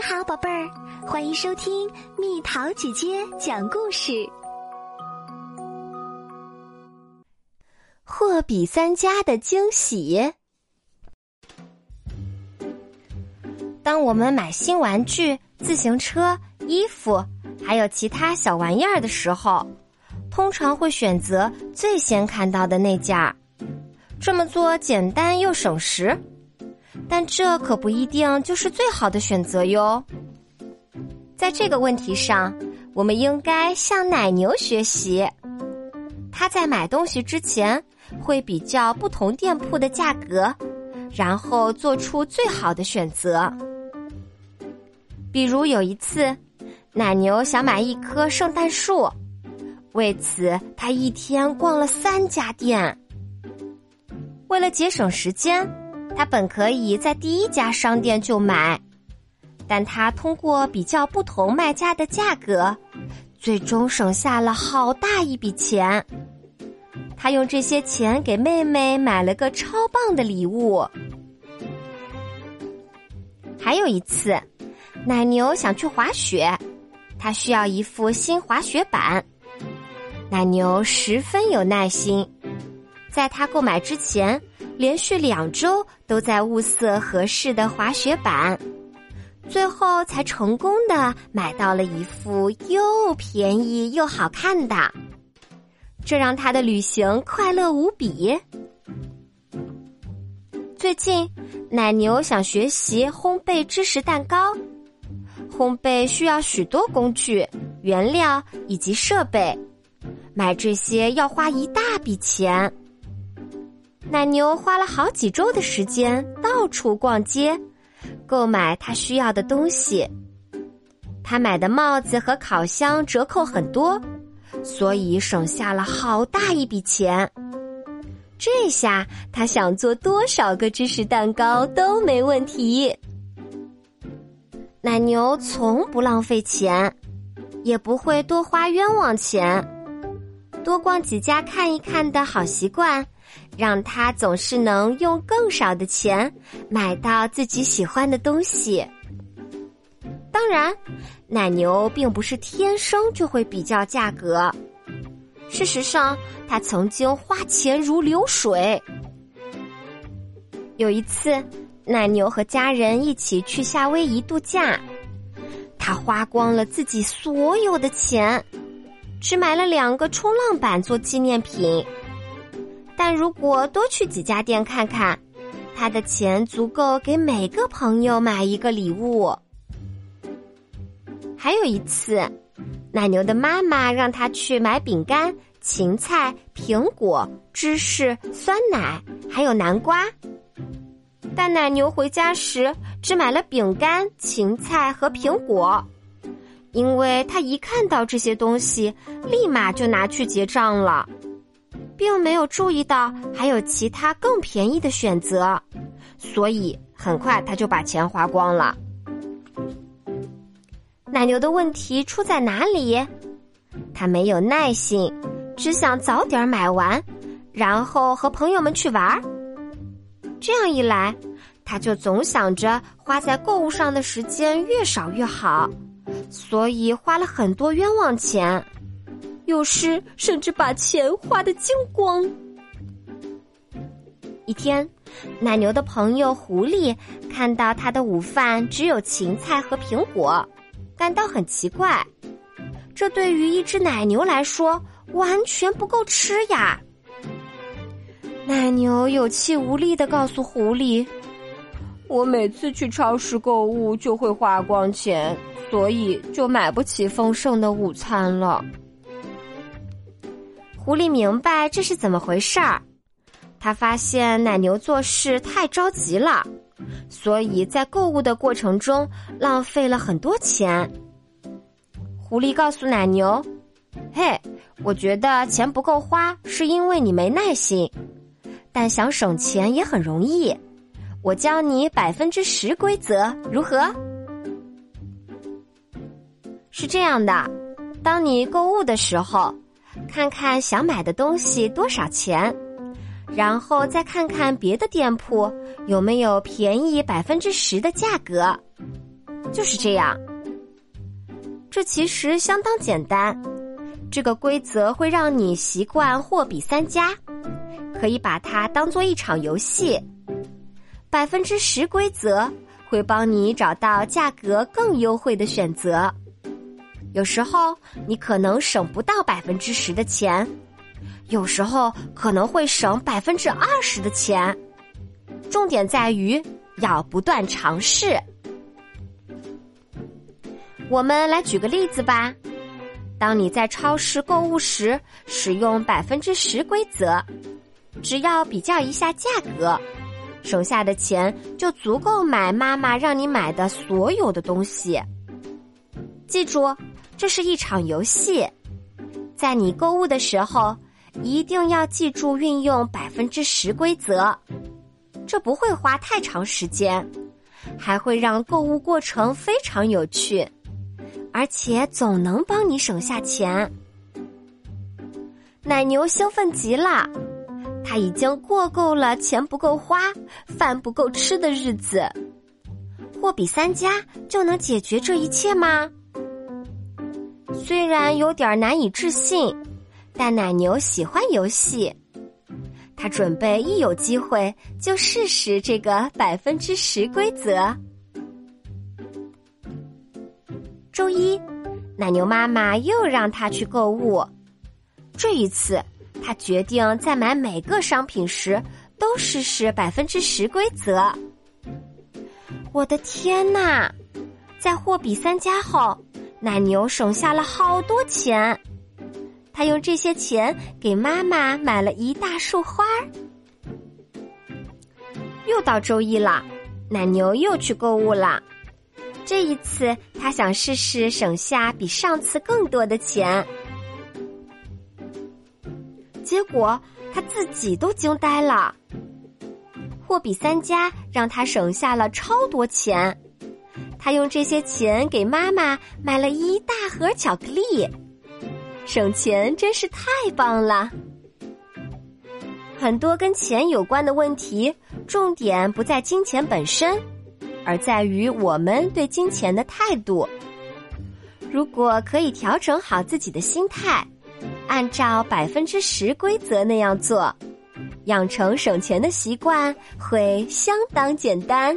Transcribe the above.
你好，宝贝儿，欢迎收听蜜桃姐姐讲故事。货比三家的惊喜。当我们买新玩具、自行车、衣服，还有其他小玩意儿的时候，通常会选择最先看到的那件儿。这么做简单又省时。但这可不一定就是最好的选择哟。在这个问题上，我们应该向奶牛学习。他在买东西之前会比较不同店铺的价格，然后做出最好的选择。比如有一次，奶牛想买一棵圣诞树，为此他一天逛了三家店。为了节省时间。他本可以在第一家商店就买，但他通过比较不同卖家的价格，最终省下了好大一笔钱。他用这些钱给妹妹买了个超棒的礼物。还有一次，奶牛想去滑雪，他需要一副新滑雪板。奶牛十分有耐心，在他购买之前。连续两周都在物色合适的滑雪板，最后才成功的买到了一副又便宜又好看的，这让他的旅行快乐无比。最近，奶牛想学习烘焙芝士蛋糕，烘焙需要许多工具、原料以及设备，买这些要花一大笔钱。奶牛花了好几周的时间到处逛街，购买他需要的东西。他买的帽子和烤箱折扣很多，所以省下了好大一笔钱。这下他想做多少个芝士蛋糕都没问题。奶牛从不浪费钱，也不会多花冤枉钱。多逛几家看一看的好习惯。让他总是能用更少的钱买到自己喜欢的东西。当然，奶牛并不是天生就会比较价格。事实上，他曾经花钱如流水。有一次，奶牛和家人一起去夏威夷度假，他花光了自己所有的钱，只买了两个冲浪板做纪念品。但如果多去几家店看看，他的钱足够给每个朋友买一个礼物。还有一次，奶牛的妈妈让他去买饼干、芹菜、苹果、芝士、酸奶，还有南瓜。但奶牛回家时只买了饼干、芹菜和苹果，因为他一看到这些东西，立马就拿去结账了。并没有注意到还有其他更便宜的选择，所以很快他就把钱花光了。奶牛的问题出在哪里？他没有耐心，只想早点买完，然后和朋友们去玩。这样一来，他就总想着花在购物上的时间越少越好，所以花了很多冤枉钱。有时甚至把钱花得精光。一天，奶牛的朋友狐狸看到他的午饭只有芹菜和苹果，感到很奇怪。这对于一只奶牛来说完全不够吃呀！奶牛有气无力的告诉狐狸：“我每次去超市购物就会花光钱，所以就买不起丰盛的午餐了。”狐狸明白这是怎么回事儿，他发现奶牛做事太着急了，所以在购物的过程中浪费了很多钱。狐狸告诉奶牛：“嘿，我觉得钱不够花是因为你没耐心，但想省钱也很容易。我教你百分之十规则，如何？是这样的，当你购物的时候。”看看想买的东西多少钱，然后再看看别的店铺有没有便宜百分之十的价格。就是这样。这其实相当简单，这个规则会让你习惯货比三家，可以把它当做一场游戏。百分之十规则会帮你找到价格更优惠的选择。有时候你可能省不到百分之十的钱，有时候可能会省百分之二十的钱。重点在于要不断尝试。我们来举个例子吧。当你在超市购物时，使用百分之十规则，只要比较一下价格，省下的钱就足够买妈妈让你买的所有的东西。记住，这是一场游戏，在你购物的时候，一定要记住运用百分之十规则。这不会花太长时间，还会让购物过程非常有趣。而且总能帮你省下钱。奶牛兴奋极了，他已经过够了钱不够花、饭不够吃的日子。货比三家就能解决这一切吗？虽然有点难以置信，但奶牛喜欢游戏，他准备一有机会就试试这个百分之十规则。周一，奶牛妈妈又让他去购物。这一次，他决定在买每个商品时都试试百分之十规则。我的天哪！在货比三家后，奶牛省下了好多钱。他用这些钱给妈妈买了一大束花。又到周一了，奶牛又去购物了。这一次，他想试试省下比上次更多的钱，结果他自己都惊呆了。货比三家让他省下了超多钱，他用这些钱给妈妈买了一大盒巧克力，省钱真是太棒了。很多跟钱有关的问题，重点不在金钱本身。而在于我们对金钱的态度。如果可以调整好自己的心态，按照百分之十规则那样做，养成省钱的习惯会相当简单。